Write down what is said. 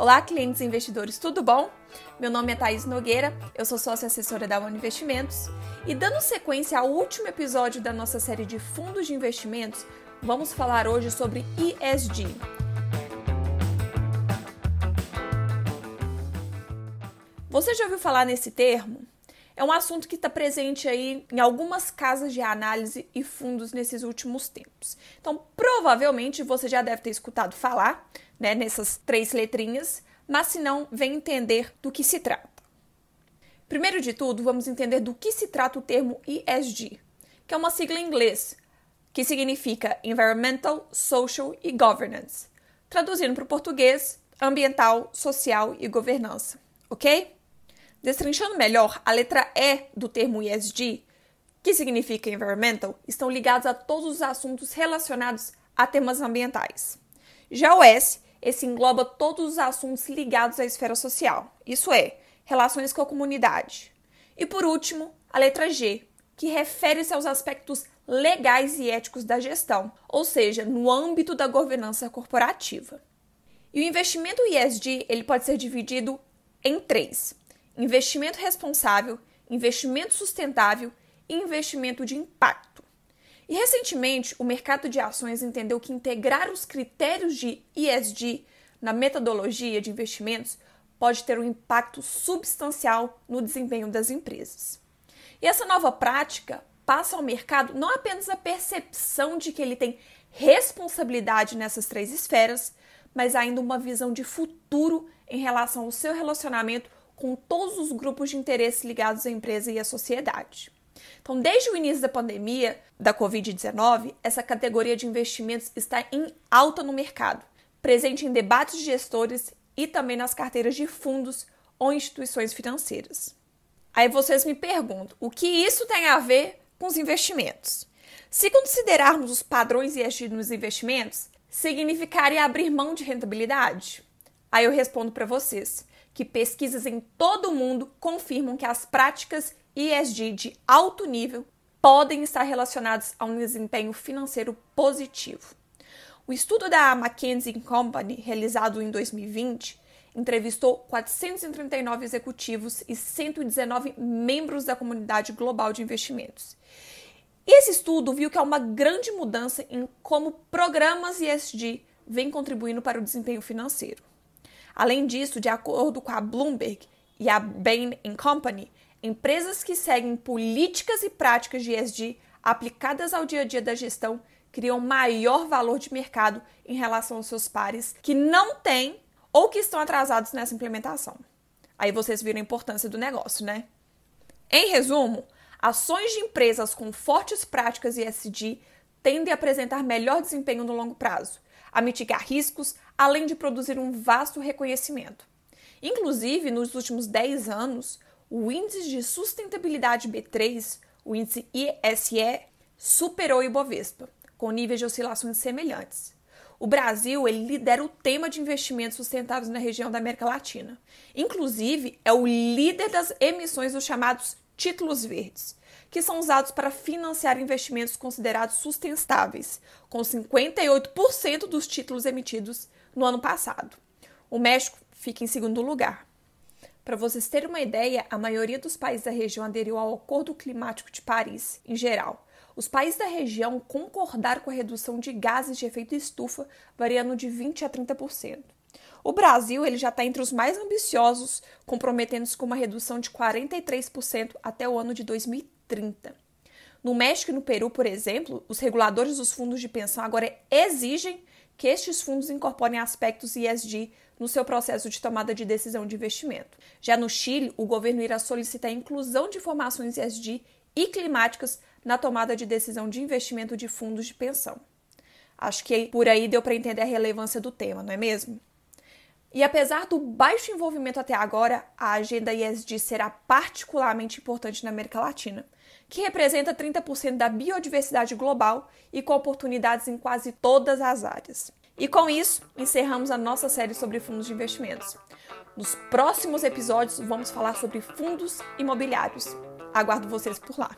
Olá, clientes e investidores, tudo bom? Meu nome é Thaís Nogueira, eu sou sócia assessora da One Investimentos e dando sequência ao último episódio da nossa série de fundos de investimentos, vamos falar hoje sobre ESG. Você já ouviu falar nesse termo? É um assunto que está presente aí em algumas casas de análise e fundos nesses últimos tempos. Então, provavelmente você já deve ter escutado falar, né, nessas três letrinhas, mas se não, vem entender do que se trata. Primeiro de tudo, vamos entender do que se trata o termo ESG, que é uma sigla em inglês que significa Environmental, Social e Governance. Traduzindo para o português, ambiental, social e governança, ok? Destrinchando melhor, a letra E do termo ESG, que significa environmental, estão ligados a todos os assuntos relacionados a temas ambientais. Já o S, esse engloba todos os assuntos ligados à esfera social, isso é, relações com a comunidade. E por último, a letra G, que refere-se aos aspectos legais e éticos da gestão, ou seja, no âmbito da governança corporativa. E o investimento ESG ele pode ser dividido em três: investimento responsável, investimento sustentável e investimento de impacto. E recentemente, o mercado de ações entendeu que integrar os critérios de ESG na metodologia de investimentos pode ter um impacto substancial no desempenho das empresas. E essa nova prática passa ao mercado não apenas a percepção de que ele tem responsabilidade nessas três esferas, mas ainda uma visão de futuro em relação ao seu relacionamento com todos os grupos de interesse ligados à empresa e à sociedade. Então, desde o início da pandemia da Covid-19, essa categoria de investimentos está em alta no mercado, presente em debates de gestores e também nas carteiras de fundos ou instituições financeiras. Aí vocês me perguntam, o que isso tem a ver com os investimentos? Se considerarmos os padrões ESG nos investimentos, significaria abrir mão de rentabilidade? Aí eu respondo para vocês que pesquisas em todo o mundo confirmam que as práticas ESG de alto nível podem estar relacionadas a um desempenho financeiro positivo. O estudo da McKinsey Company, realizado em 2020, entrevistou 439 executivos e 119 membros da comunidade global de investimentos. E esse estudo viu que há uma grande mudança em como programas ESG vêm contribuindo para o desempenho financeiro. Além disso, de acordo com a Bloomberg e a Bain Company, empresas que seguem políticas e práticas de ESG aplicadas ao dia a dia da gestão criam maior valor de mercado em relação aos seus pares que não têm ou que estão atrasados nessa implementação. Aí vocês viram a importância do negócio, né? Em resumo, ações de empresas com fortes práticas ESG tendem a apresentar melhor desempenho no longo prazo, a mitigar riscos, além de produzir um vasto reconhecimento. Inclusive, nos últimos 10 anos, o índice de sustentabilidade B3, o índice ISE, superou o Ibovespa, com níveis de oscilações semelhantes. O Brasil ele lidera o tema de investimentos sustentáveis na região da América Latina. Inclusive, é o líder das emissões dos chamados títulos verdes, que são usados para financiar investimentos considerados sustentáveis, com 58% dos títulos emitidos no ano passado. O México fica em segundo lugar. Para vocês terem uma ideia, a maioria dos países da região aderiu ao Acordo Climático de Paris, em geral. Os países da região concordaram com a redução de gases de efeito estufa, variando de 20% a 30%. O Brasil ele já está entre os mais ambiciosos, comprometendo-se com uma redução de 43% até o ano de 2030. No México e no Peru, por exemplo, os reguladores dos fundos de pensão agora exigem que estes fundos incorporem aspectos ESG no seu processo de tomada de decisão de investimento. Já no Chile, o governo irá solicitar a inclusão de informações ESG e climáticas na tomada de decisão de investimento de fundos de pensão. Acho que por aí deu para entender a relevância do tema, não é mesmo? E apesar do baixo envolvimento até agora, a agenda ESG será particularmente importante na América Latina, que representa 30% da biodiversidade global e com oportunidades em quase todas as áreas. E com isso, encerramos a nossa série sobre fundos de investimentos. Nos próximos episódios, vamos falar sobre fundos imobiliários. Aguardo vocês por lá.